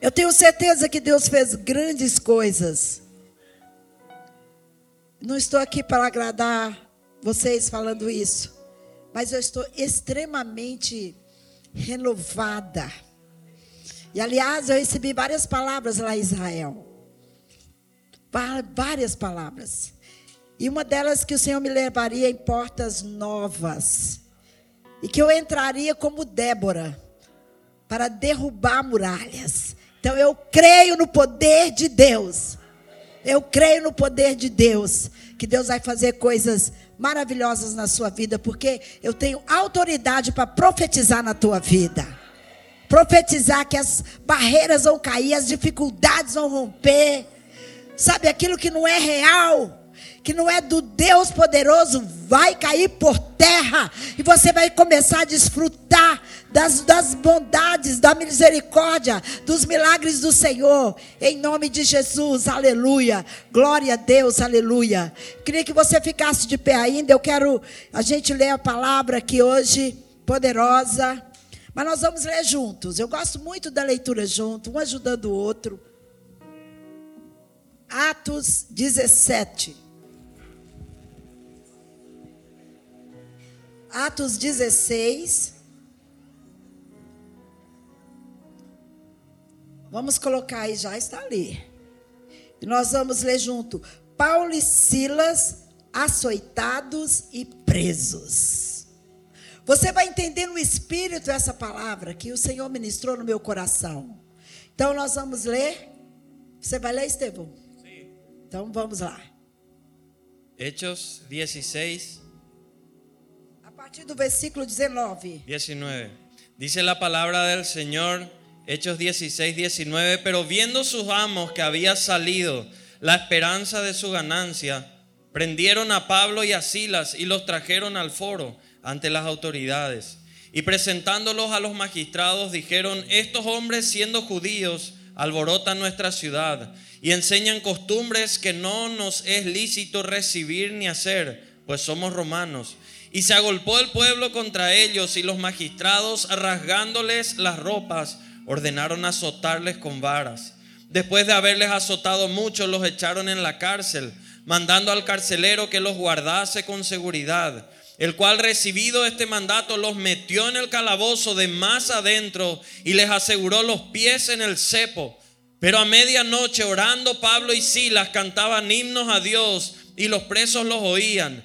Eu tenho certeza que Deus fez grandes coisas. Não estou aqui para agradar vocês falando isso, mas eu estou extremamente renovada. E aliás, eu recebi várias palavras lá em Israel. Várias palavras. E uma delas que o Senhor me levaria em portas novas. E que eu entraria como Débora para derrubar muralhas. Então eu creio no poder de Deus. Eu creio no poder de Deus. Que Deus vai fazer coisas maravilhosas na sua vida. Porque eu tenho autoridade para profetizar na tua vida. Profetizar que as barreiras vão cair, as dificuldades vão romper. Sabe aquilo que não é real que não é do Deus poderoso, vai cair por terra e você vai começar a desfrutar das, das bondades, da misericórdia, dos milagres do Senhor, em nome de Jesus, aleluia, glória a Deus, aleluia. Queria que você ficasse de pé ainda, eu quero a gente ler a palavra aqui hoje, poderosa, mas nós vamos ler juntos. Eu gosto muito da leitura junto, um ajudando o outro. Atos 17. Atos 16. Vamos colocar aí, já está ali. E nós vamos ler junto. Paulo e Silas açoitados e presos. Você vai entender no espírito essa palavra que o Senhor ministrou no meu coração. Então nós vamos ler. Você vai ler, Estevão? Sim. Então vamos lá. Hechos 16, partir do versículo 19. 19. Dice la palabra del Señor, Hechos 16, 19, pero viendo sus amos que había salido la esperanza de su ganancia, prendieron a Pablo y a Silas y los trajeron al foro ante las autoridades. Y presentándolos a los magistrados dijeron, estos hombres siendo judíos alborotan nuestra ciudad y enseñan costumbres que no nos es lícito recibir ni hacer, pues somos romanos. Y se agolpó el pueblo contra ellos y los magistrados, rasgándoles las ropas, ordenaron azotarles con varas. Después de haberles azotado mucho, los echaron en la cárcel, mandando al carcelero que los guardase con seguridad, el cual recibido este mandato los metió en el calabozo de más adentro y les aseguró los pies en el cepo. Pero a medianoche orando Pablo y Silas cantaban himnos a Dios y los presos los oían.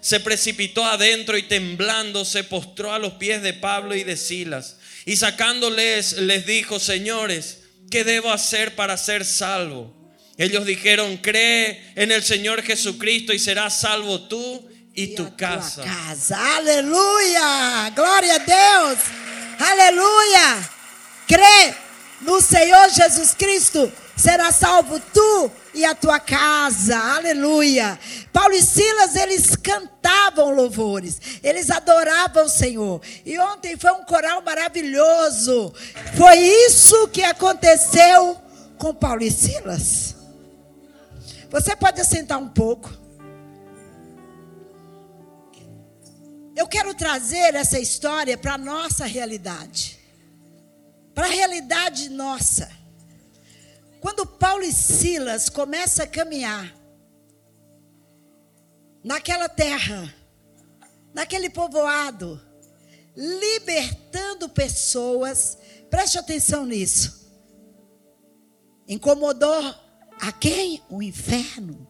se precipitó adentro y temblando se postró a los pies de Pablo y de Silas. Y sacándoles les dijo, señores, ¿qué debo hacer para ser salvo? Ellos dijeron, cree en el Señor Jesucristo y serás salvo tú y, tu casa. casa. Aleluya, gloria a Dios. Aleluya. Cree no Senhor Jesus Cristo, será salvo tu e a tua casa. Aleluia. Paulo e Silas, eles cantavam louvores. Eles adoravam o Senhor. E ontem foi um coral maravilhoso. Foi isso que aconteceu com Paulo e Silas. Você pode sentar um pouco. Eu quero trazer essa história para a nossa realidade. Para a realidade nossa. Quando Paulo e Silas começam a caminhar naquela terra, naquele povoado, libertando pessoas, preste atenção nisso. Incomodou a quem? O inferno.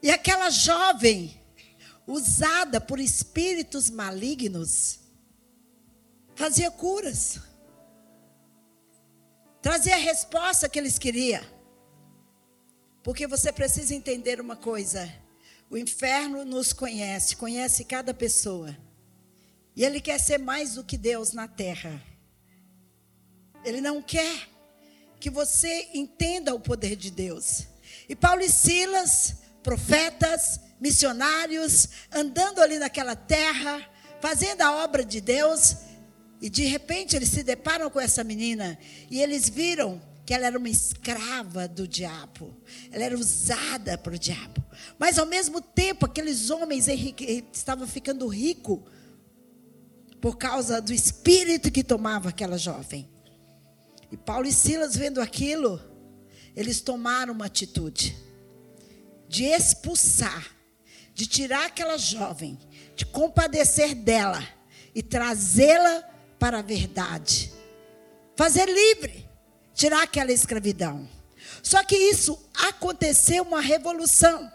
E aquela jovem, usada por espíritos malignos, fazia curas trazer a resposta que eles queriam. Porque você precisa entender uma coisa: o inferno nos conhece, conhece cada pessoa. E ele quer ser mais do que Deus na terra. Ele não quer que você entenda o poder de Deus. E Paulo e Silas, profetas, missionários, andando ali naquela terra, fazendo a obra de Deus, e de repente eles se deparam com essa menina e eles viram que ela era uma escrava do diabo. Ela era usada para o diabo. Mas ao mesmo tempo, aqueles homens estavam ficando ricos por causa do espírito que tomava aquela jovem. E Paulo e Silas, vendo aquilo, eles tomaram uma atitude de expulsar, de tirar aquela jovem, de compadecer dela e trazê-la para a verdade. Fazer livre, tirar aquela escravidão. Só que isso aconteceu uma revolução.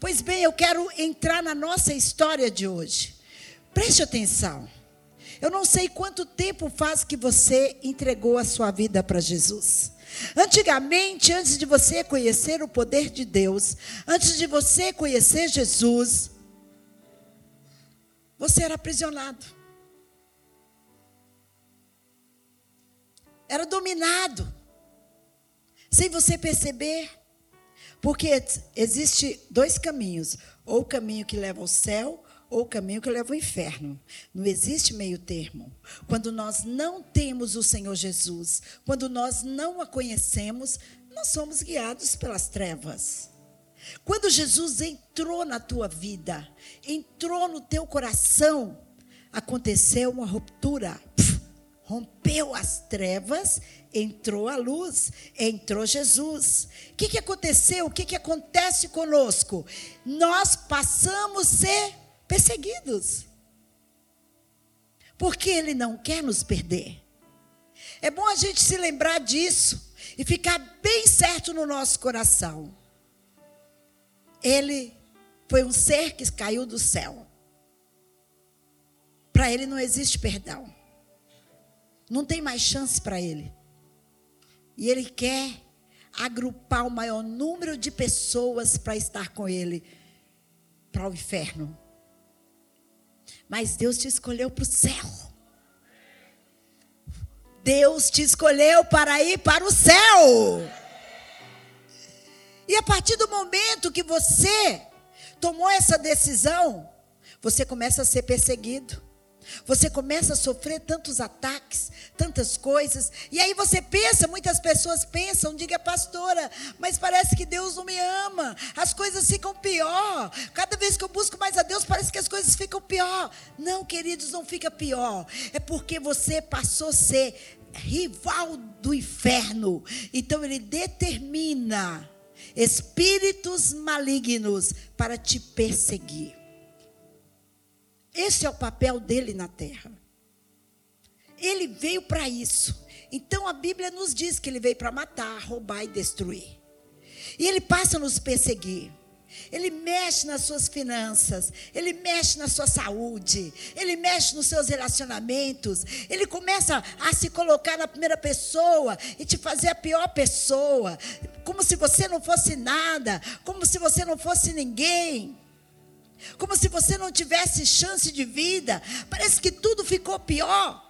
Pois bem, eu quero entrar na nossa história de hoje. Preste atenção. Eu não sei quanto tempo faz que você entregou a sua vida para Jesus. Antigamente, antes de você conhecer o poder de Deus, antes de você conhecer Jesus, você era aprisionado. Era dominado. Sem você perceber. Porque existe dois caminhos, ou o caminho que leva ao céu, ou o caminho que leva ao inferno. Não existe meio termo. Quando nós não temos o Senhor Jesus, quando nós não a conhecemos, nós somos guiados pelas trevas. Quando Jesus entrou na tua vida, entrou no teu coração, aconteceu uma ruptura. Rompeu as trevas, entrou a luz, entrou Jesus. O que, que aconteceu? O que, que acontece conosco? Nós passamos a ser perseguidos. Porque Ele não quer nos perder. É bom a gente se lembrar disso e ficar bem certo no nosso coração. Ele foi um ser que caiu do céu. Para ele não existe perdão. Não tem mais chance para ele. E ele quer agrupar o maior número de pessoas para estar com ele para o inferno. Mas Deus te escolheu para o céu. Deus te escolheu para ir para o céu. E a partir do momento que você tomou essa decisão, você começa a ser perseguido. Você começa a sofrer tantos ataques, tantas coisas, e aí você pensa, muitas pessoas pensam, diga pastora, mas parece que Deus não me ama, as coisas ficam pior. Cada vez que eu busco mais a Deus, parece que as coisas ficam pior. Não, queridos, não fica pior. É porque você passou a ser rival do inferno. Então ele determina espíritos malignos para te perseguir. Esse é o papel dele na terra. Ele veio para isso. Então a Bíblia nos diz que ele veio para matar, roubar e destruir. E ele passa a nos perseguir. Ele mexe nas suas finanças, ele mexe na sua saúde, ele mexe nos seus relacionamentos, ele começa a se colocar na primeira pessoa e te fazer a pior pessoa, como se você não fosse nada, como se você não fosse ninguém como se você não tivesse chance de vida. Parece que tudo ficou pior.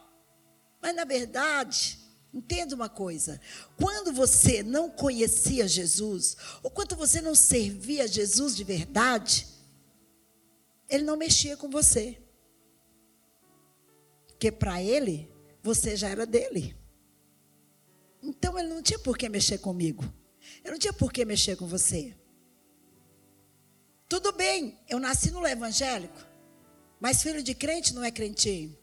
Mas na verdade, entenda uma coisa: quando você não conhecia Jesus, ou quando você não servia Jesus de verdade, ele não mexia com você. Porque para ele, você já era dele. Então ele não tinha por que mexer comigo. Ele não tinha por que mexer com você. Tudo bem, eu nasci no evangélico, mas filho de crente não é crentinho.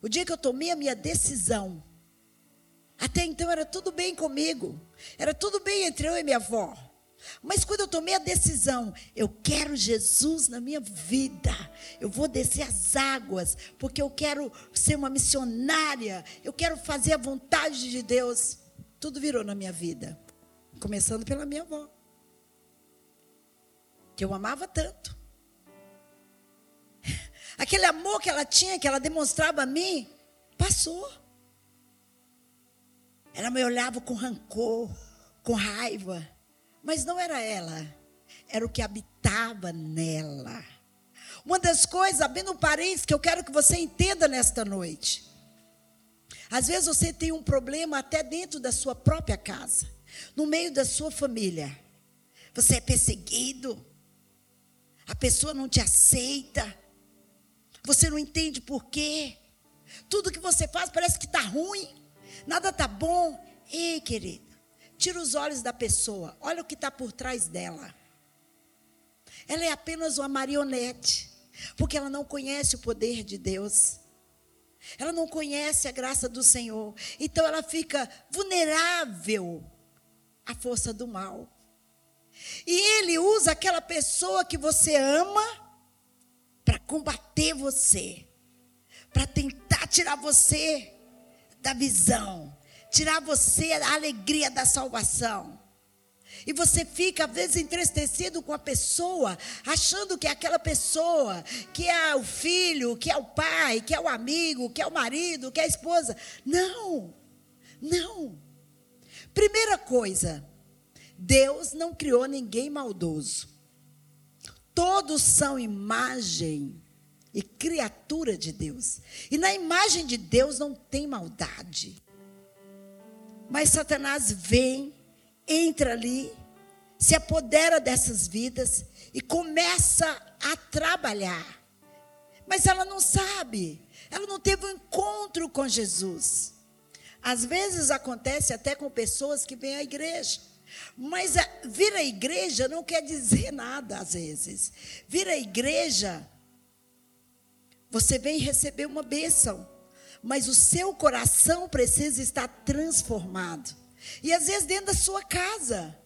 O dia que eu tomei a minha decisão, até então era tudo bem comigo, era tudo bem entre eu e minha avó. Mas quando eu tomei a decisão, eu quero Jesus na minha vida, eu vou descer as águas, porque eu quero ser uma missionária, eu quero fazer a vontade de Deus. Tudo virou na minha vida, começando pela minha avó que eu amava tanto. Aquele amor que ela tinha, que ela demonstrava a mim, passou. Ela me olhava com rancor, com raiva, mas não era ela, era o que habitava nela. Uma das coisas, abrindo um parênteses, que eu quero que você entenda nesta noite. Às vezes você tem um problema até dentro da sua própria casa, no meio da sua família. Você é perseguido, a pessoa não te aceita, você não entende por quê. Tudo que você faz parece que está ruim, nada está bom. Ei, querido, tira os olhos da pessoa, olha o que está por trás dela. Ela é apenas uma marionete, porque ela não conhece o poder de Deus. Ela não conhece a graça do Senhor. Então ela fica vulnerável à força do mal. E ele usa aquela pessoa que você ama para combater você, para tentar tirar você da visão, tirar você da alegria da salvação. E você fica, às vezes, entristecido com a pessoa, achando que é aquela pessoa, que é o filho, que é o pai, que é o amigo, que é o marido, que é a esposa. Não, não. Primeira coisa, Deus não criou ninguém maldoso. Todos são imagem e criatura de Deus. E na imagem de Deus não tem maldade. Mas Satanás vem entra ali, se apodera dessas vidas e começa a trabalhar. Mas ela não sabe, ela não teve um encontro com Jesus. Às vezes acontece até com pessoas que vêm à igreja. Mas a, vir à igreja não quer dizer nada, às vezes. Vir à igreja, você vem receber uma bênção. Mas o seu coração precisa estar transformado. E às vezes dentro da sua casa.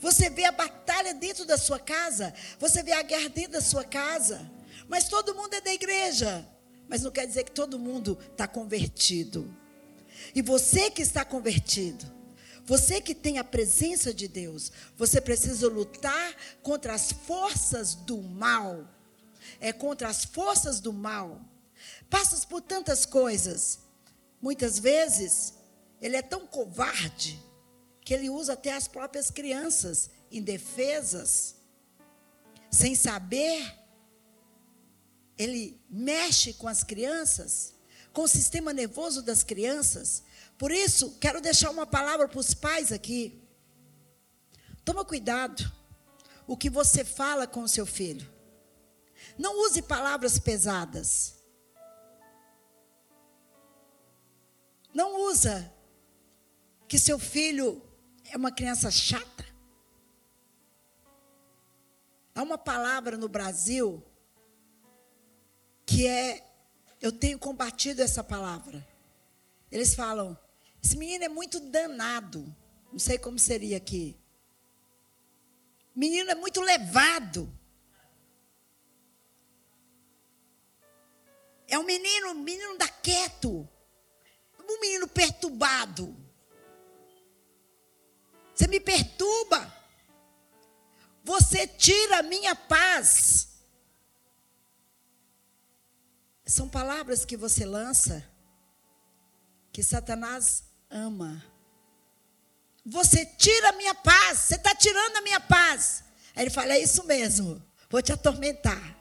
Você vê a batalha dentro da sua casa. Você vê a guerra dentro da sua casa. Mas todo mundo é da igreja. Mas não quer dizer que todo mundo está convertido. E você que está convertido, você que tem a presença de Deus, você precisa lutar contra as forças do mal. É contra as forças do mal. Passas por tantas coisas. Muitas vezes ele é tão covarde que ele usa até as próprias crianças indefesas, sem saber. Ele mexe com as crianças, com o sistema nervoso das crianças. Por isso, quero deixar uma palavra para os pais aqui. Toma cuidado o que você fala com o seu filho. Não use palavras pesadas. Não usa que seu filho é uma criança chata. Há uma palavra no Brasil que é, eu tenho combatido essa palavra. Eles falam, esse menino é muito danado. Não sei como seria aqui. Menino é muito levado. É um menino, menino da quieto. Um menino perturbado. Você me perturba. Você tira a minha paz. São palavras que você lança que Satanás ama. Você tira a minha paz. Você está tirando a minha paz. Aí ele fala: É isso mesmo. Vou te atormentar.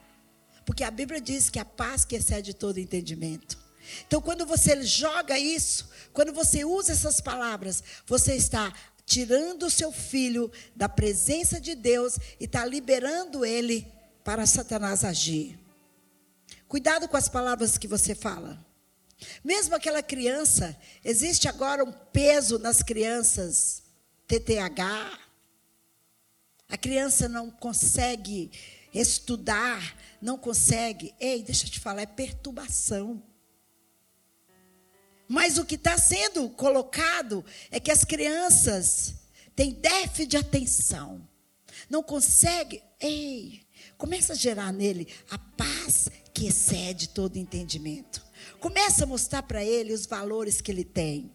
Porque a Bíblia diz que a paz que excede todo entendimento. Então, quando você joga isso, quando você usa essas palavras, você está tirando o seu filho da presença de Deus e está liberando ele para Satanás agir. Cuidado com as palavras que você fala. Mesmo aquela criança, existe agora um peso nas crianças, TTH. A criança não consegue estudar, não consegue. Ei, deixa eu te falar, é perturbação. Mas o que está sendo colocado é que as crianças têm déficit de atenção. Não consegue. Ei, começa a gerar nele a paz que excede todo entendimento. Começa a mostrar para ele os valores que ele tem.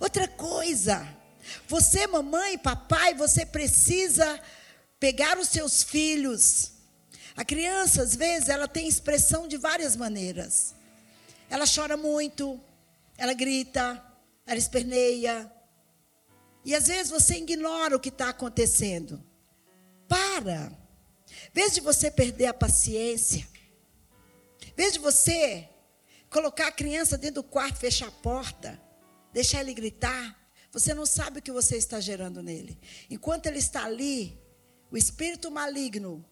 Outra coisa, você, mamãe, papai, você precisa pegar os seus filhos. A criança, às vezes, ela tem expressão de várias maneiras. Ela chora muito, ela grita, ela esperneia. E às vezes você ignora o que está acontecendo. Para. Em vez de você perder a paciência, em vez de você colocar a criança dentro do quarto, fechar a porta, deixar ele gritar. Você não sabe o que você está gerando nele. Enquanto ele está ali, o espírito maligno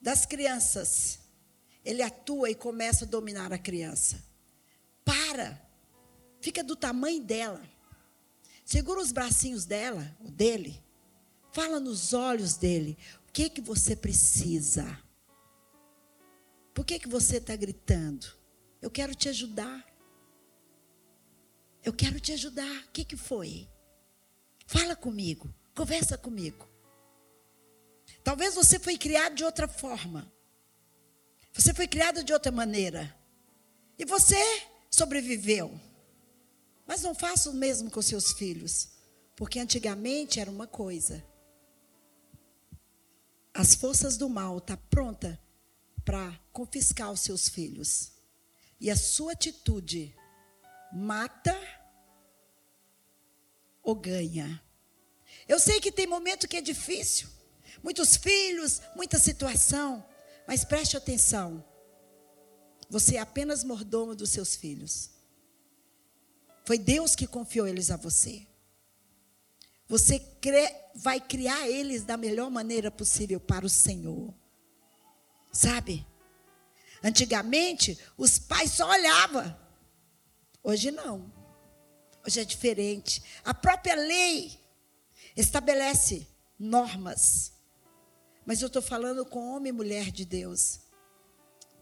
das crianças, ele atua e começa a dominar a criança. Para. Fica do tamanho dela. Segura os bracinhos dela, o dele. Fala nos olhos dele. O que que você precisa? Por que que você está gritando? Eu quero te ajudar. Eu quero te ajudar. O que que foi? Fala comigo. Conversa comigo. Talvez você foi criado de outra forma. Você foi criado de outra maneira. E você sobreviveu. Mas não faça o mesmo com seus filhos. Porque antigamente era uma coisa. As forças do mal estão tá pronta para confiscar os seus filhos. E a sua atitude mata ou ganha. Eu sei que tem momento que é difícil muitos filhos, muita situação. Mas preste atenção. Você é apenas mordomo dos seus filhos. Foi Deus que confiou eles a você. Você crê, vai criar eles da melhor maneira possível para o Senhor. Sabe? Antigamente, os pais só olhavam. Hoje não. Hoje é diferente. A própria lei estabelece normas. Mas eu estou falando com homem e mulher de Deus.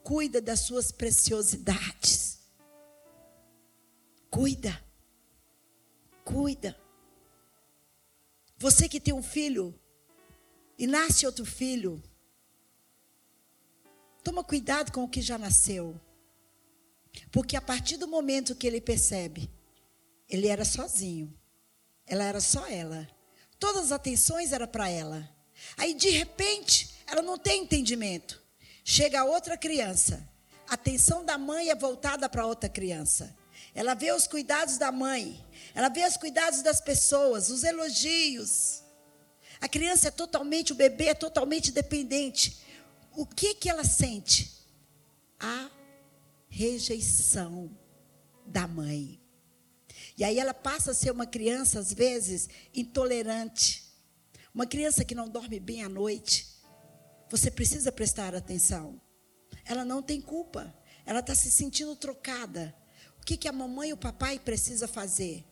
Cuida das suas preciosidades. Cuida. Cuida. Você que tem um filho e nasce outro filho, toma cuidado com o que já nasceu. Porque a partir do momento que ele percebe, ele era sozinho. Ela era só ela. Todas as atenções eram para ela. Aí, de repente, ela não tem entendimento. Chega outra criança. A atenção da mãe é voltada para outra criança. Ela vê os cuidados da mãe. Ela vê os cuidados das pessoas, os elogios. A criança é totalmente, o bebê é totalmente dependente. O que que ela sente? A rejeição da mãe. E aí ela passa a ser uma criança, às vezes, intolerante. Uma criança que não dorme bem à noite, você precisa prestar atenção. Ela não tem culpa. Ela está se sentindo trocada. O que, que a mamãe e o papai precisa fazer?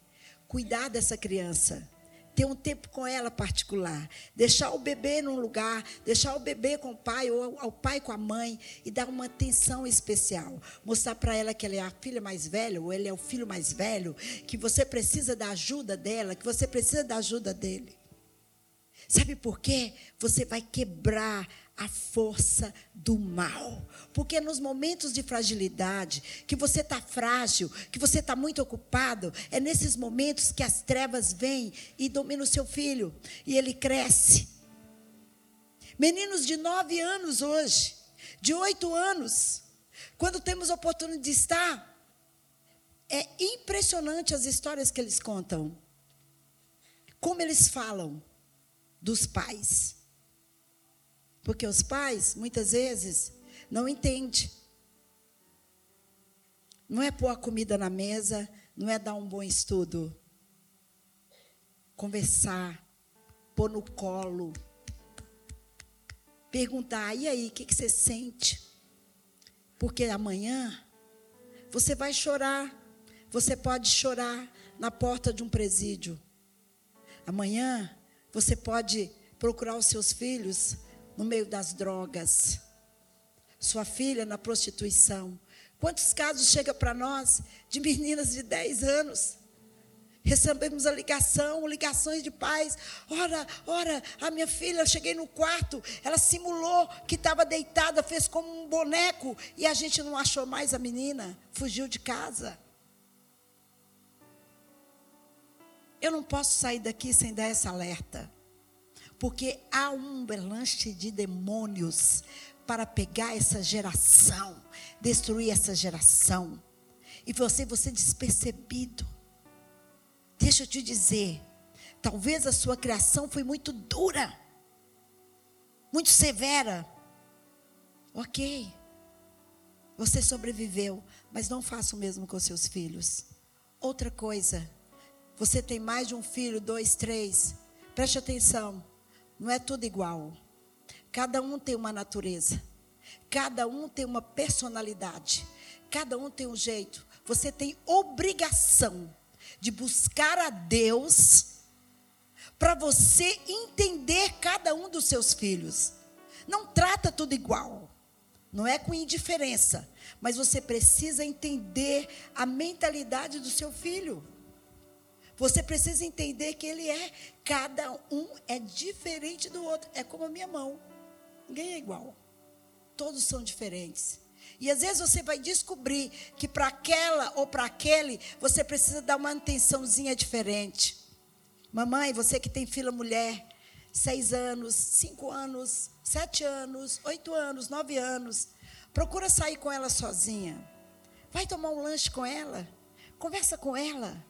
Cuidar dessa criança. Ter um tempo com ela particular. Deixar o bebê num lugar. Deixar o bebê com o pai ou o pai com a mãe. E dar uma atenção especial. Mostrar para ela que ela é a filha mais velha ou ele é o filho mais velho. Que você precisa da ajuda dela. Que você precisa da ajuda dele. Sabe por quê? Você vai quebrar a força do mal. Porque nos momentos de fragilidade, que você está frágil, que você está muito ocupado, é nesses momentos que as trevas vêm e dominam o seu filho. E ele cresce. Meninos de nove anos hoje, de oito anos, quando temos a oportunidade de estar, é impressionante as histórias que eles contam. Como eles falam dos pais. Porque os pais, muitas vezes, não entendem. Não é pôr a comida na mesa, não é dar um bom estudo. Conversar, pôr no colo. Perguntar, e aí, o que, que você sente? Porque amanhã você vai chorar. Você pode chorar na porta de um presídio. Amanhã você pode procurar os seus filhos no meio das drogas, sua filha na prostituição. Quantos casos chega para nós de meninas de 10 anos? Recebemos a ligação, ligações de pais. Ora, ora, a minha filha, eu cheguei no quarto, ela simulou que estava deitada, fez como um boneco, e a gente não achou mais a menina, fugiu de casa. Eu não posso sair daqui sem dar essa alerta. Porque há um belanche de demônios para pegar essa geração, destruir essa geração. E você, você despercebido. Deixa eu te dizer, talvez a sua criação foi muito dura, muito severa. Ok. Você sobreviveu, mas não faça o mesmo com seus filhos. Outra coisa, você tem mais de um filho, dois, três. Preste atenção, não é tudo igual. Cada um tem uma natureza, cada um tem uma personalidade, cada um tem um jeito. Você tem obrigação de buscar a Deus para você entender cada um dos seus filhos. Não trata tudo igual. Não é com indiferença, mas você precisa entender a mentalidade do seu filho. Você precisa entender que ele é, cada um é diferente do outro. É como a minha mão. Ninguém é igual. Todos são diferentes. E às vezes você vai descobrir que para aquela ou para aquele, você precisa dar uma atençãozinha diferente. Mamãe, você que tem filha mulher, seis anos, cinco anos, sete anos, oito anos, nove anos, procura sair com ela sozinha. Vai tomar um lanche com ela. Conversa com ela.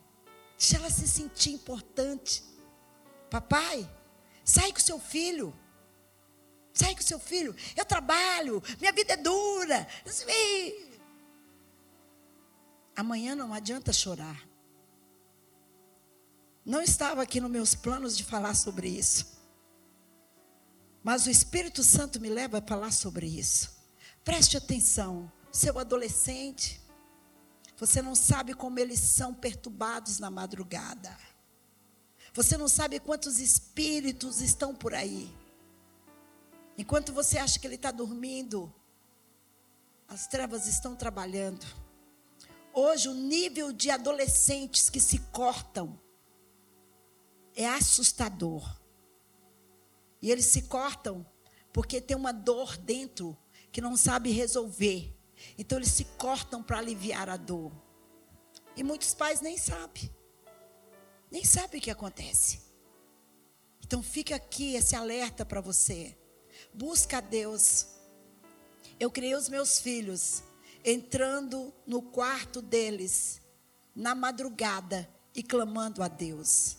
Deixa ela se sentir importante. Papai, sai com seu filho. Sai com seu filho. Eu trabalho, minha vida é dura. Amanhã não adianta chorar. Não estava aqui nos meus planos de falar sobre isso. Mas o Espírito Santo me leva a falar sobre isso. Preste atenção, seu adolescente, você não sabe como eles são perturbados na madrugada. Você não sabe quantos espíritos estão por aí. Enquanto você acha que ele está dormindo, as trevas estão trabalhando. Hoje, o nível de adolescentes que se cortam é assustador. E eles se cortam porque tem uma dor dentro que não sabe resolver. Então eles se cortam para aliviar a dor. E muitos pais nem sabem. Nem sabem o que acontece. Então fica aqui esse alerta para você. Busca a Deus. Eu criei os meus filhos entrando no quarto deles na madrugada e clamando a Deus.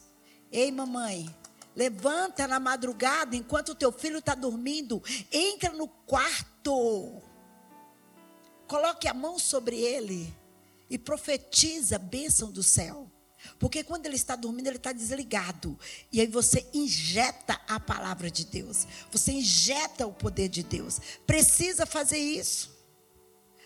Ei, mamãe, levanta na madrugada enquanto o teu filho está dormindo, entra no quarto Coloque a mão sobre ele e profetiza a bênção do céu. Porque quando ele está dormindo, ele está desligado. E aí você injeta a palavra de Deus. Você injeta o poder de Deus. Precisa fazer isso.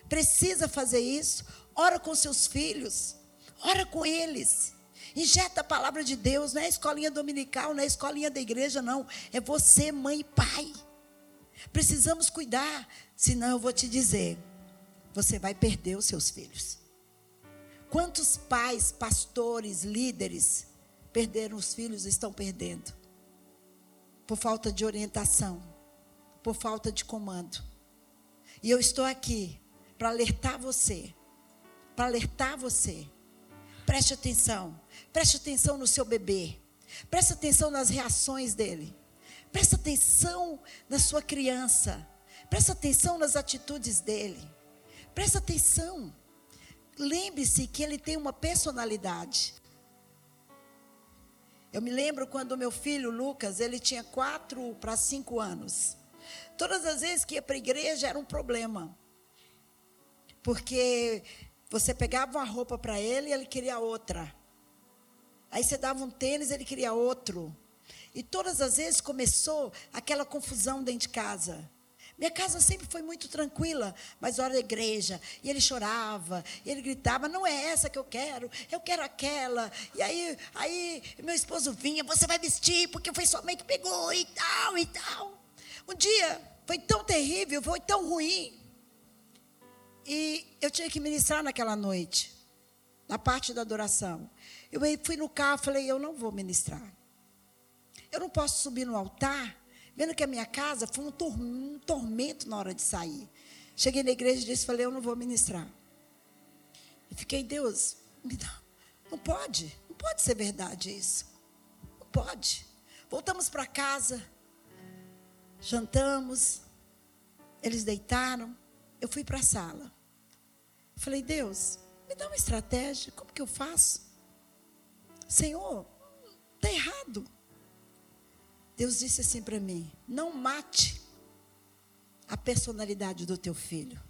Precisa fazer isso. Ora com seus filhos. Ora com eles. Injeta a palavra de Deus. Não é escolinha dominical, não é escolinha da igreja, não. É você, mãe e pai. Precisamos cuidar. Senão eu vou te dizer você vai perder os seus filhos. Quantos pais, pastores, líderes perderam os filhos e estão perdendo? Por falta de orientação, por falta de comando. E eu estou aqui para alertar você, para alertar você. Preste atenção, preste atenção no seu bebê, preste atenção nas reações dele, preste atenção na sua criança, preste atenção nas atitudes dele. Presta atenção. Lembre-se que ele tem uma personalidade. Eu me lembro quando meu filho Lucas, ele tinha quatro para cinco anos. Todas as vezes que ia para a igreja era um problema. Porque você pegava uma roupa para ele e ele queria outra. Aí você dava um tênis, ele queria outro. E todas as vezes começou aquela confusão dentro de casa. Minha casa sempre foi muito tranquila, mas hora da igreja, e ele chorava, e ele gritava: "Não é essa que eu quero, eu quero aquela". E aí, aí meu esposo vinha: "Você vai vestir porque foi sua mãe que pegou e tal e tal". Um dia foi tão terrível, foi tão ruim. E eu tinha que ministrar naquela noite, na parte da adoração. Eu fui no carro, falei: "Eu não vou ministrar. Eu não posso subir no altar Vendo que a minha casa foi um, tor um tormento na hora de sair. Cheguei na igreja e disse, falei, eu não vou ministrar. E fiquei, Deus, me dá. Não pode, não pode ser verdade isso. Não pode. Voltamos para casa, jantamos, eles deitaram, eu fui para a sala. Falei, Deus, me dá uma estratégia, como que eu faço? Senhor, está errado. Deus disse assim para mim: não mate a personalidade do teu filho.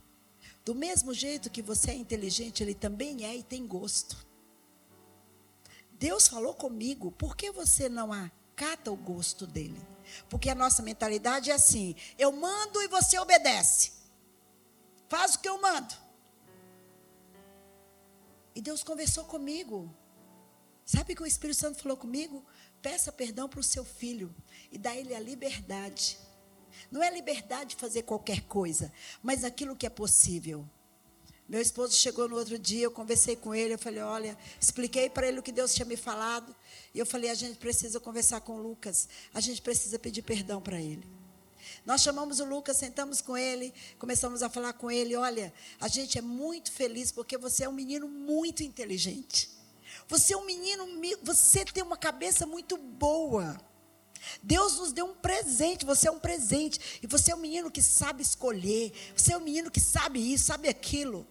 Do mesmo jeito que você é inteligente, ele também é e tem gosto. Deus falou comigo, por que você não acata o gosto dele? Porque a nossa mentalidade é assim: eu mando e você obedece. Faz o que eu mando. E Deus conversou comigo. Sabe o que o Espírito Santo falou comigo? Peça perdão para o seu filho e dá ele a liberdade. Não é liberdade de fazer qualquer coisa, mas aquilo que é possível. Meu esposo chegou no outro dia, eu conversei com ele, eu falei, olha, expliquei para ele o que Deus tinha me falado. E eu falei, a gente precisa conversar com o Lucas, a gente precisa pedir perdão para ele. Nós chamamos o Lucas, sentamos com ele, começamos a falar com ele, olha, a gente é muito feliz porque você é um menino muito inteligente. Você é um menino, você tem uma cabeça muito boa. Deus nos deu um presente, você é um presente. E você é um menino que sabe escolher. Você é um menino que sabe isso, sabe aquilo.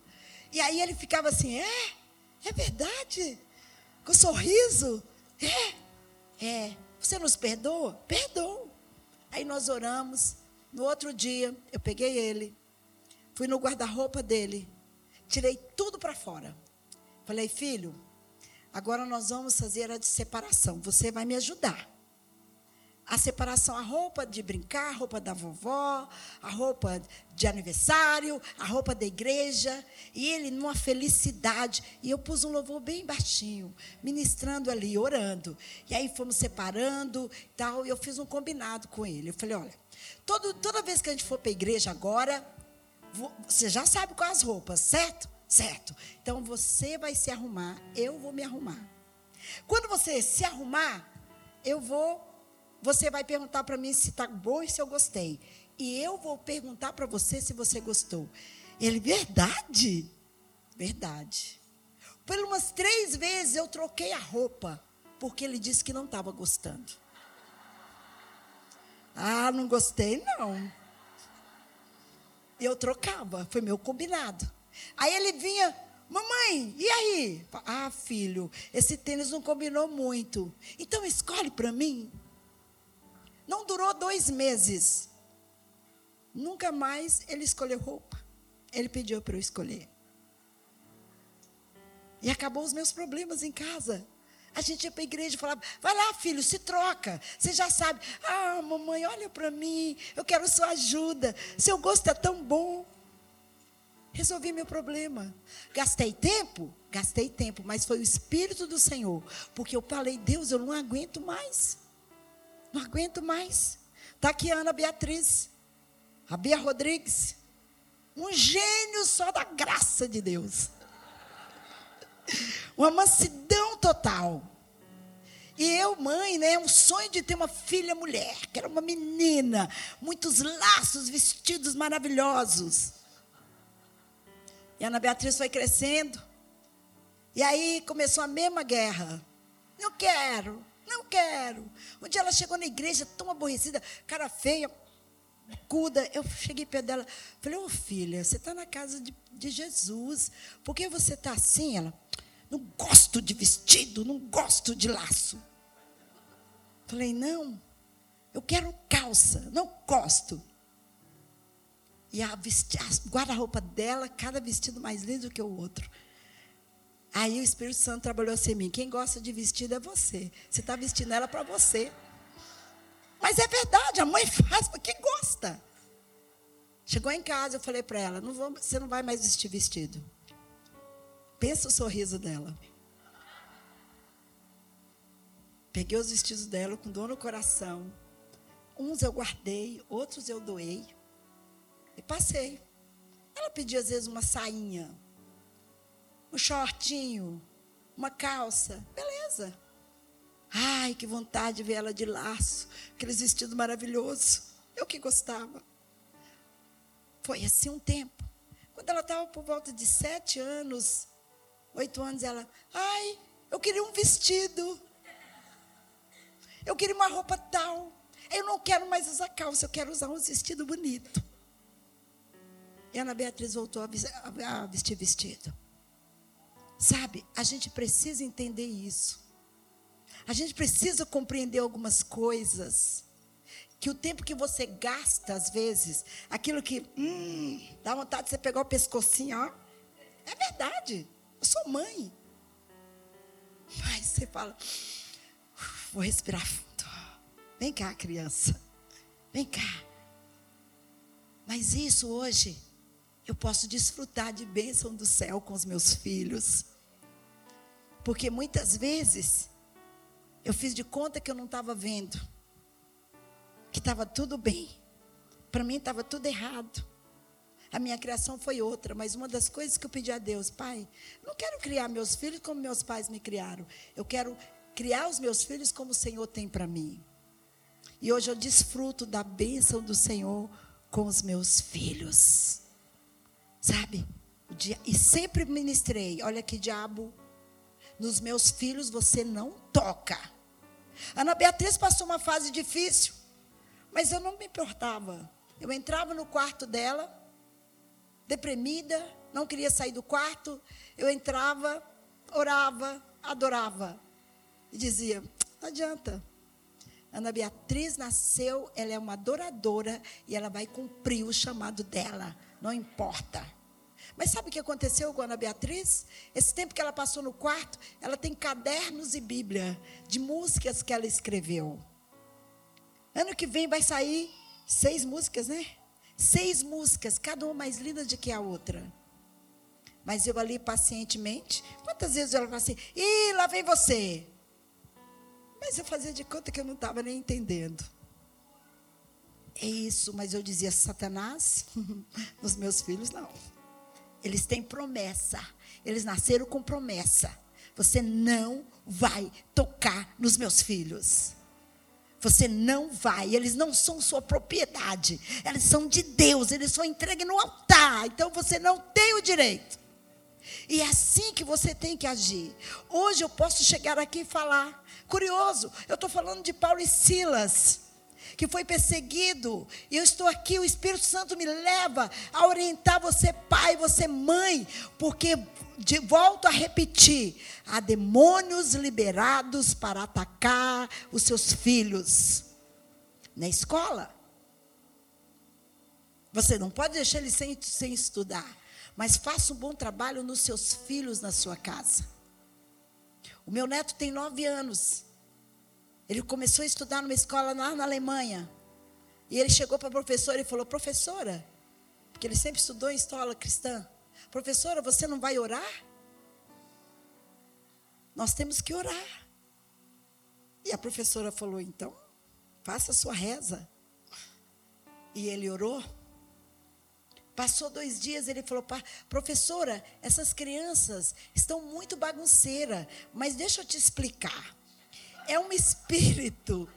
E aí ele ficava assim: é, é verdade. Com sorriso. É, é. Você nos perdoa? Perdoa. Aí nós oramos. No outro dia, eu peguei ele, fui no guarda-roupa dele, tirei tudo para fora. Falei, filho, agora nós vamos fazer a separação. Você vai me ajudar a separação, a roupa de brincar, a roupa da vovó, a roupa de aniversário, a roupa da igreja, e ele numa felicidade. E eu pus um louvor bem baixinho, ministrando ali, orando. E aí fomos separando, tal, e eu fiz um combinado com ele. Eu falei, olha, todo, toda vez que a gente for para a igreja agora, você já sabe quais as roupas, certo? Certo. Então você vai se arrumar, eu vou me arrumar. Quando você se arrumar, eu vou você vai perguntar para mim se está bom e se eu gostei. E eu vou perguntar para você se você gostou. Ele, verdade? Verdade. Por umas três vezes eu troquei a roupa, porque ele disse que não estava gostando. Ah, não gostei, não. Eu trocava, foi meu combinado. Aí ele vinha, mamãe, e aí? Ah, filho, esse tênis não combinou muito. Então escolhe para mim. Não durou dois meses. Nunca mais ele escolheu roupa. Ele pediu para eu escolher. E acabou os meus problemas em casa. A gente ia para a igreja e falava: vai lá, filho, se troca. Você já sabe. Ah, mamãe, olha para mim. Eu quero sua ajuda. Seu gosto é tão bom. Resolvi meu problema. Gastei tempo? Gastei tempo, mas foi o Espírito do Senhor. Porque eu falei: Deus, eu não aguento mais. Não aguento mais. Está aqui a Ana Beatriz, a Bia Rodrigues. Um gênio só da graça de Deus. Uma mansidão total. E eu, mãe, né, um sonho de ter uma filha mulher, que era uma menina, muitos laços, vestidos maravilhosos. E Ana Beatriz foi crescendo. E aí começou a mesma guerra. Não quero, não quero. Um dia ela chegou na igreja tão aborrecida, cara feia, cuda. Eu cheguei perto dela, falei, ô oh, filha, você está na casa de, de Jesus. Por que você está assim? Ela, não gosto de vestido, não gosto de laço. Falei, não, eu quero calça, não gosto. E a, a guarda-roupa dela, cada vestido mais lindo que o outro. Aí o Espírito Santo trabalhou assim em mim. Quem gosta de vestido é você. Você está vestindo ela para você. Mas é verdade, a mãe faz porque gosta. Chegou em casa, eu falei para ela: não vou, você não vai mais vestir vestido. Pensa o sorriso dela. Peguei os vestidos dela com dor no coração. Uns eu guardei, outros eu doei. E passei. Ela pedia às vezes uma sainha um shortinho, uma calça, beleza. Ai, que vontade de ver ela de laço, aqueles vestidos maravilhosos. Eu que gostava. Foi assim um tempo. Quando ela estava por volta de sete anos, oito anos, ela, ai, eu queria um vestido. Eu queria uma roupa tal. Eu não quero mais usar calça, eu quero usar um vestido bonito. E Ana Beatriz voltou a vestir vestido. Sabe, a gente precisa entender isso. A gente precisa compreender algumas coisas. que o tempo que você gasta, às vezes, aquilo que hum, dá vontade de você pegar o pescocinho, ó. É verdade. Eu sou mãe. Mas você fala, vou respirar fundo. Vem cá, criança. Vem cá. Mas isso hoje, eu posso desfrutar de bênção do céu com os meus filhos. Porque muitas vezes, eu fiz de conta que eu não estava vendo que estava tudo bem. Para mim estava tudo errado. A minha criação foi outra, mas uma das coisas que eu pedi a Deus, Pai, não quero criar meus filhos como meus pais me criaram. Eu quero criar os meus filhos como o Senhor tem para mim. E hoje eu desfruto da bênção do Senhor com os meus filhos. Sabe? E sempre ministrei, olha que diabo, nos meus filhos você não toca. Ana Beatriz passou uma fase difícil. Mas eu não me importava. Eu entrava no quarto dela, deprimida, não queria sair do quarto. Eu entrava, orava, adorava. E dizia: não adianta. Ana Beatriz nasceu, ela é uma adoradora e ela vai cumprir o chamado dela, não importa. Mas sabe o que aconteceu com a Ana Beatriz? Esse tempo que ela passou no quarto, ela tem cadernos e Bíblia de músicas que ela escreveu. Ano que vem vai sair seis músicas, né? Seis músicas, cada uma mais linda do que a outra. Mas eu ali pacientemente, quantas vezes ela fala assim, ih, lá vem você. Mas eu fazia de conta que eu não estava nem entendendo. É isso, mas eu dizia, Satanás, nos meus filhos não. Eles têm promessa. Eles nasceram com promessa. Você não vai tocar nos meus filhos. Você não vai, eles não são sua propriedade, eles são de Deus, eles são entregues no altar, então você não tem o direito. E é assim que você tem que agir. Hoje eu posso chegar aqui e falar. Curioso, eu estou falando de Paulo e Silas que foi perseguido, e eu estou aqui, o Espírito Santo me leva a orientar você, pai, você, mãe, porque, de, volto a repetir, há demônios liberados para atacar os seus filhos na escola. Você não pode deixar eles sem, sem estudar, mas faça um bom trabalho nos seus filhos na sua casa. O meu neto tem nove anos. Ele começou a estudar numa escola lá na Alemanha. E ele chegou para a professora e falou: Professora, porque ele sempre estudou em escola cristã. Professora, você não vai orar? Nós temos que orar. E a professora falou: Então, faça a sua reza. E ele orou. Passou dois dias, ele falou: Professora, essas crianças estão muito bagunceiras, mas deixa eu te explicar é um espírito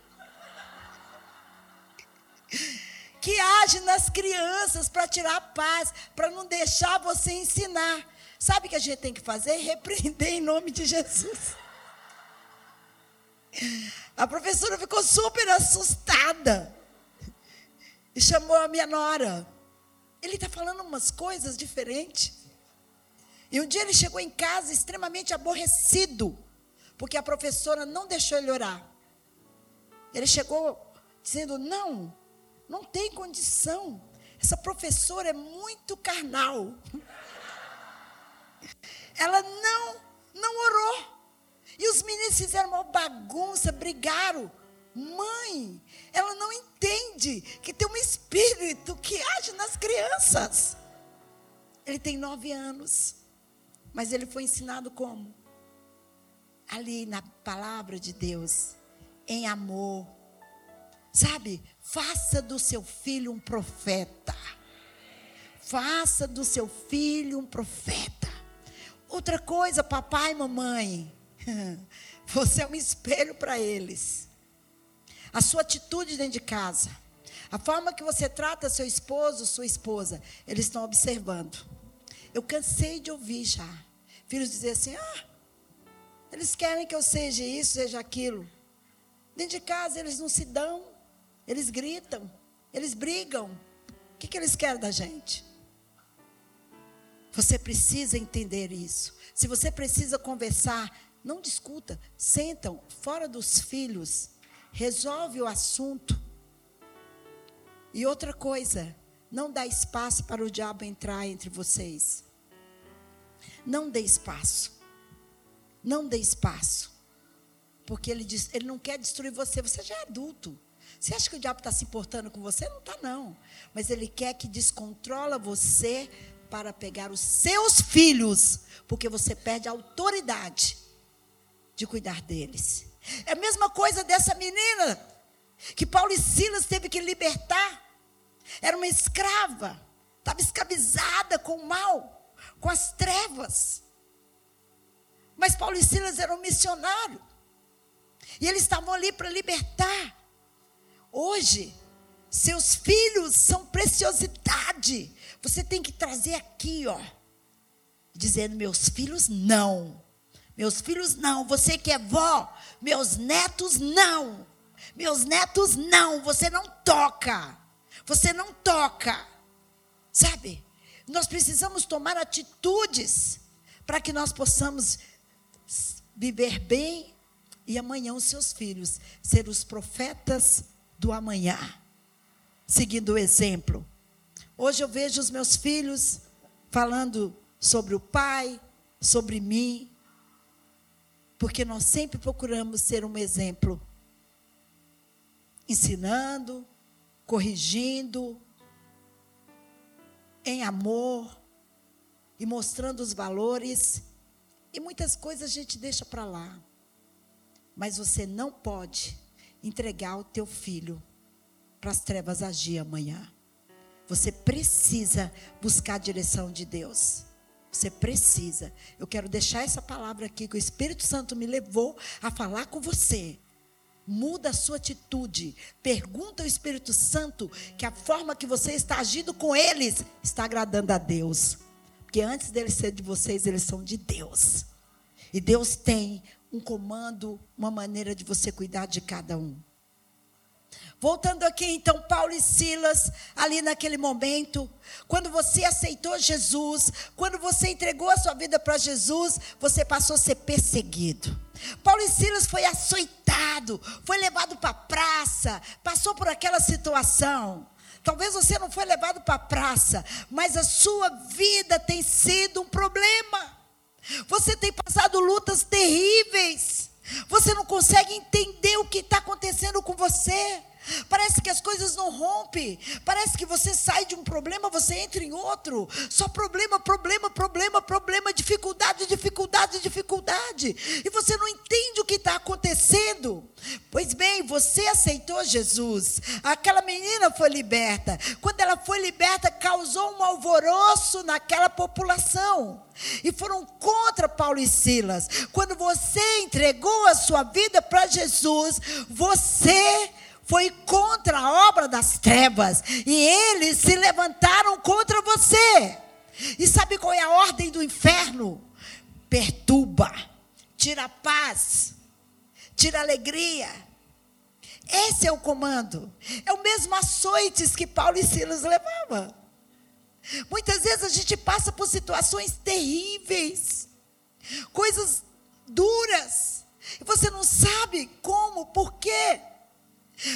que age nas crianças para tirar a paz, para não deixar você ensinar. Sabe o que a gente tem que fazer? Repreender em nome de Jesus. A professora ficou super assustada e chamou a minha nora. Ele está falando umas coisas diferentes. E um dia ele chegou em casa extremamente aborrecido porque a professora não deixou ele orar. Ele chegou dizendo: Não, não tem condição. Essa professora é muito carnal. Ela não, não orou. E os meninos fizeram uma bagunça, brigaram. Mãe, ela não entende que tem um espírito que age nas crianças. Ele tem nove anos, mas ele foi ensinado como? Ali na palavra de Deus, em amor. Sabe? Faça do seu filho um profeta. Faça do seu filho um profeta. Outra coisa, papai e mamãe, você é um espelho para eles. A sua atitude dentro de casa, a forma que você trata seu esposo, sua esposa, eles estão observando. Eu cansei de ouvir já. Filhos dizer assim: ah, eles querem que eu seja isso, seja aquilo. Dentro de casa eles não se dão, eles gritam, eles brigam. O que, que eles querem da gente? Você precisa entender isso. Se você precisa conversar, não discuta. Sentam fora dos filhos, resolve o assunto. E outra coisa, não dá espaço para o diabo entrar entre vocês. Não dê espaço. Não dê espaço. Porque ele, diz, ele não quer destruir você, você já é adulto. Você acha que o diabo está se importando com você? Não está, não. Mas ele quer que descontrola você para pegar os seus filhos, porque você perde a autoridade de cuidar deles. É a mesma coisa dessa menina que Paulo e Silas teve que libertar. Era uma escrava, estava escravizada com o mal, com as trevas. Mas Paulo e Silas eram missionários. E eles estavam ali para libertar. Hoje, seus filhos são preciosidade. Você tem que trazer aqui, ó. Dizendo, meus filhos não. Meus filhos não. Você que é vó, meus netos não. Meus netos não. Você não toca. Você não toca. Sabe? Nós precisamos tomar atitudes para que nós possamos viver bem e amanhã os seus filhos ser os profetas do amanhã, seguindo o exemplo. Hoje eu vejo os meus filhos falando sobre o pai, sobre mim, porque nós sempre procuramos ser um exemplo, ensinando, corrigindo, em amor e mostrando os valores. E muitas coisas a gente deixa para lá. Mas você não pode entregar o teu filho para as trevas agir amanhã. Você precisa buscar a direção de Deus. Você precisa. Eu quero deixar essa palavra aqui que o Espírito Santo me levou a falar com você. Muda a sua atitude. Pergunta ao Espírito Santo que a forma que você está agindo com eles está agradando a Deus. Porque antes deles ser de vocês, eles são de Deus. E Deus tem um comando, uma maneira de você cuidar de cada um. Voltando aqui, então, Paulo e Silas, ali naquele momento, quando você aceitou Jesus, quando você entregou a sua vida para Jesus, você passou a ser perseguido. Paulo e Silas foi açoitado, foi levado para a praça, passou por aquela situação. Talvez você não foi levado para a praça, mas a sua vida tem sido um problema. Você tem passado lutas terríveis. Você não consegue entender o que está acontecendo com você. Parece que as coisas não rompem. Parece que você sai de um problema, você entra em outro. Só problema, problema, problema, problema, dificuldade, dificuldade, dificuldade. E você não entende o que está acontecendo. Pois bem, você aceitou Jesus. Aquela menina foi liberta. Quando ela foi liberta, causou um alvoroço naquela população. E foram contra Paulo e Silas. Quando você entregou a sua vida para Jesus, você foi contra a obra das trevas e eles se levantaram contra você. E sabe qual é a ordem do inferno? Perturba, tira paz, tira alegria. Esse é o comando. É o mesmo açoites que Paulo e Silas levavam. Muitas vezes a gente passa por situações terríveis, coisas duras, e você não sabe como, por quê.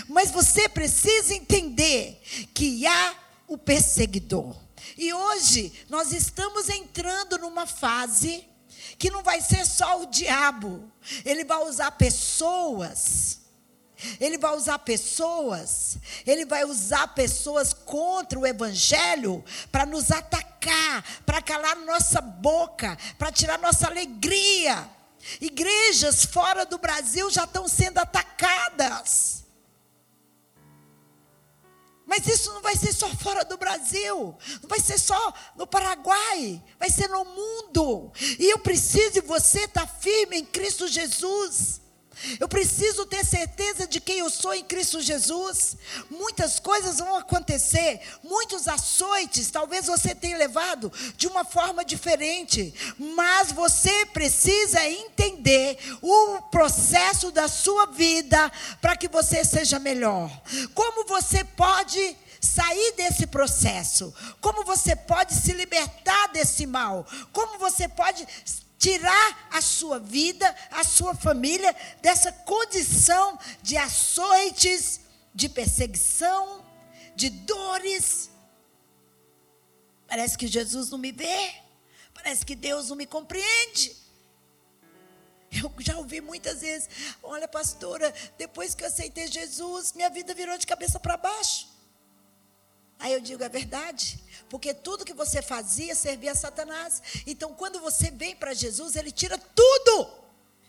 Mas você precisa entender que há o perseguidor. E hoje nós estamos entrando numa fase que não vai ser só o diabo, ele vai usar pessoas. Ele vai usar pessoas, ele vai usar pessoas contra o evangelho para nos atacar, para calar nossa boca, para tirar nossa alegria. Igrejas fora do Brasil já estão sendo atacadas. Mas isso não vai ser só fora do Brasil, não vai ser só no Paraguai, vai ser no mundo. E eu preciso e você estar firme em Cristo Jesus. Eu preciso ter certeza de quem eu sou em Cristo Jesus. Muitas coisas vão acontecer, muitos açoites, talvez você tenha levado de uma forma diferente, mas você precisa entender o processo da sua vida para que você seja melhor. Como você pode sair desse processo? Como você pode se libertar desse mal? Como você pode tirar a sua vida, a sua família dessa condição de açoites, de perseguição, de dores. Parece que Jesus não me vê. Parece que Deus não me compreende. Eu já ouvi muitas vezes: olha, pastora, depois que eu aceitei Jesus, minha vida virou de cabeça para baixo. Aí eu digo: é verdade, porque tudo que você fazia servia a Satanás. Então, quando você vem para Jesus, ele tira tudo.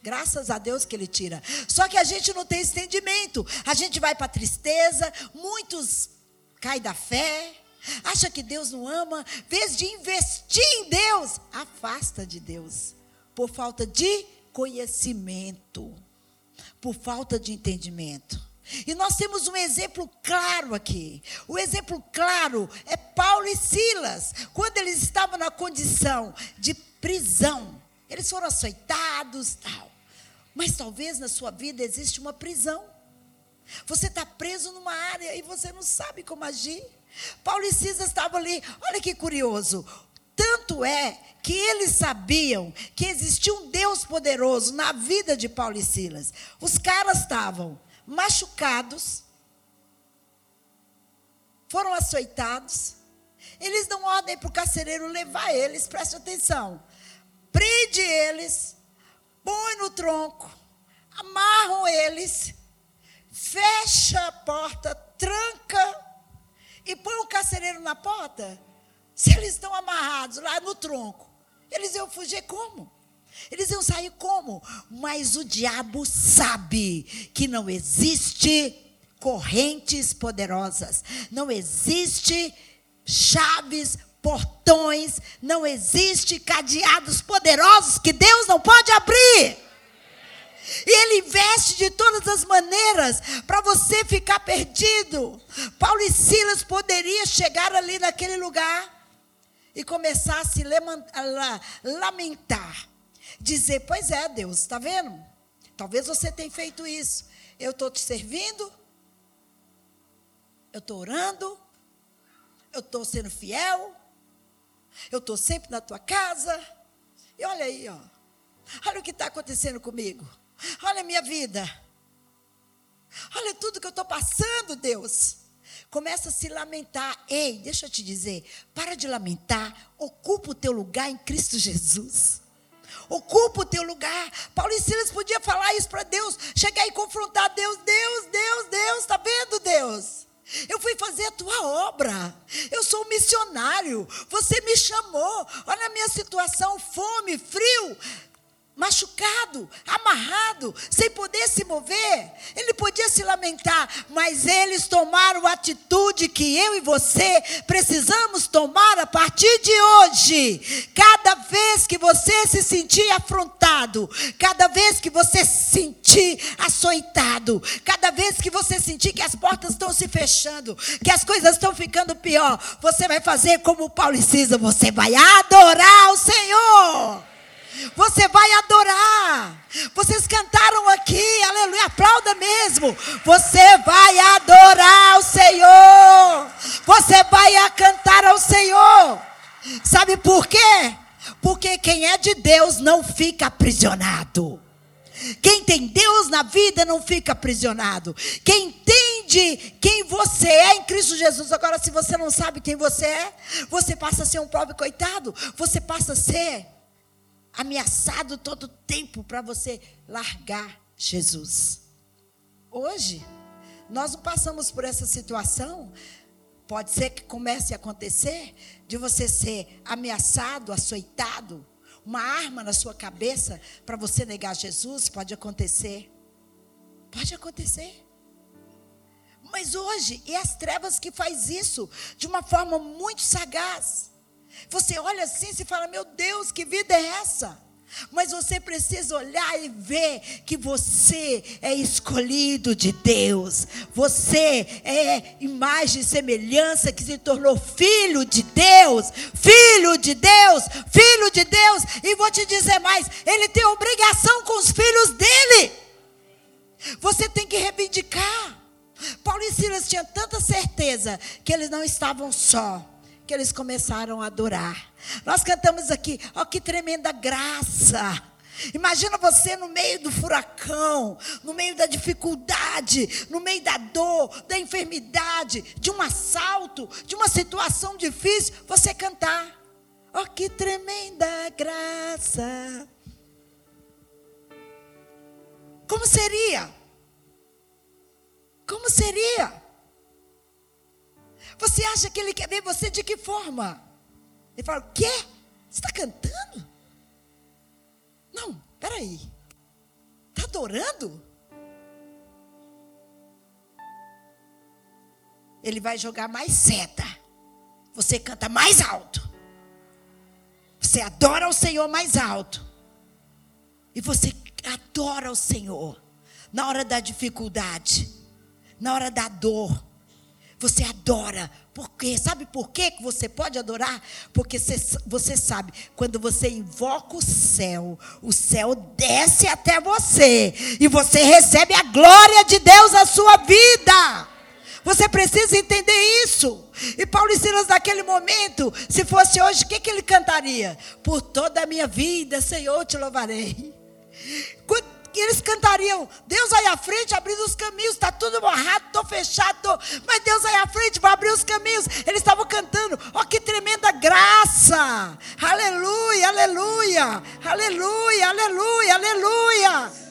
Graças a Deus que ele tira. Só que a gente não tem entendimento. A gente vai para tristeza, muitos caem da fé, acha que Deus não ama, vez de investir em Deus, afasta de Deus por falta de conhecimento, por falta de entendimento. E nós temos um exemplo claro aqui. O exemplo claro é Paulo e Silas, quando eles estavam na condição de prisão. Eles foram açoitados, tal. Mas talvez na sua vida existe uma prisão. Você está preso numa área e você não sabe como agir. Paulo e Silas estavam ali. Olha que curioso. Tanto é que eles sabiam que existia um Deus poderoso na vida de Paulo e Silas. Os caras estavam machucados, foram açoitados. Eles dão ordem para o carcereiro levar eles, preste atenção. Prende eles põe no tronco, amarram eles, fecha a porta, tranca e põe o carcereiro na porta. Se eles estão amarrados lá no tronco, eles iam fugir como? Eles iam sair como? Mas o diabo sabe que não existe correntes poderosas, não existe chaves portões, não existe cadeados poderosos que Deus não pode abrir. E ele investe de todas as maneiras para você ficar perdido. Paulo e Silas poderiam chegar ali naquele lugar e começar a se lamentar. Dizer, pois é, Deus, está vendo? Talvez você tenha feito isso. Eu estou te servindo, eu estou orando, eu estou sendo fiel, eu estou sempre na tua casa. E olha aí, ó. Olha o que está acontecendo comigo. Olha a minha vida. Olha tudo que eu estou passando, Deus. Começa a se lamentar. Ei, deixa eu te dizer. Para de lamentar. Ocupa o teu lugar em Cristo Jesus. Ocupa o teu lugar. Paulo e Silas podia falar isso para Deus. Chegar e confrontar Deus. Deus, Deus, Deus. Está vendo, Deus? Eu fui fazer a tua obra. Eu sou um missionário. Você me chamou. Olha a minha situação: fome, frio, machucado, amarrado, sem poder se mover. Ele podia se lamentar, mas eles tomaram a atitude que eu e você precisamos tomar a partir de hoje. Cada vez que você se sentir afrontado, cada vez que você se sentir açoitado, cada vez que você sentir que as portas estão se fechando, que as coisas estão ficando pior, você vai fazer como Paulo e Cisa, você vai adorar o Senhor. Você vai adorar. Vocês cantaram aqui, aleluia, aplauda mesmo. Você vai adorar o Senhor. Você vai cantar ao Senhor. Sabe por quê? Porque quem é de Deus não fica aprisionado. Quem tem Deus na vida não fica aprisionado. Quem entende quem você é em Cristo Jesus. Agora, se você não sabe quem você é, você passa a ser um pobre coitado. Você passa a ser ameaçado todo tempo para você largar Jesus. Hoje, nós não passamos por essa situação. Pode ser que comece a acontecer de você ser ameaçado, açoitado, uma arma na sua cabeça para você negar Jesus. Pode acontecer. Pode acontecer. Mas hoje é as trevas que faz isso de uma forma muito sagaz. Você olha assim e fala: Meu Deus, que vida é essa? Mas você precisa olhar e ver que você é escolhido de Deus. Você é imagem e semelhança que se tornou filho de Deus. Filho de Deus, filho de Deus. E vou te dizer mais: ele tem obrigação com os filhos dele. Você tem que reivindicar. Paulo e Silas tinham tanta certeza que eles não estavam só que eles começaram a adorar. Nós cantamos aqui, ó que tremenda graça. Imagina você no meio do furacão, no meio da dificuldade, no meio da dor, da enfermidade, de um assalto, de uma situação difícil, você cantar. Oh, que tremenda graça. Como seria? Como seria? Você acha que ele quer ver você de que forma? Ele fala: O quê? Você está cantando? Não, peraí. Está adorando? Ele vai jogar mais seta. Você canta mais alto. Você adora o Senhor mais alto. E você adora o Senhor na hora da dificuldade, na hora da dor. Você adora. Por quê? Sabe por quê que você pode adorar? Porque você, sabe, quando você invoca o céu, o céu desce até você. E você recebe a glória de Deus na sua vida. Você precisa entender isso. E Paulo e Silas, naquele momento, se fosse hoje, o que, que ele cantaria? Por toda a minha vida, Senhor, te louvarei. E eles cantariam: Deus aí à frente, abrindo os caminhos, está tudo borrado, estou fechado, mas Deus aí à frente vai abrir os caminhos. Eles estavam cantando: Ó, oh, que tremenda graça! Aleluia, aleluia, aleluia, aleluia, aleluia.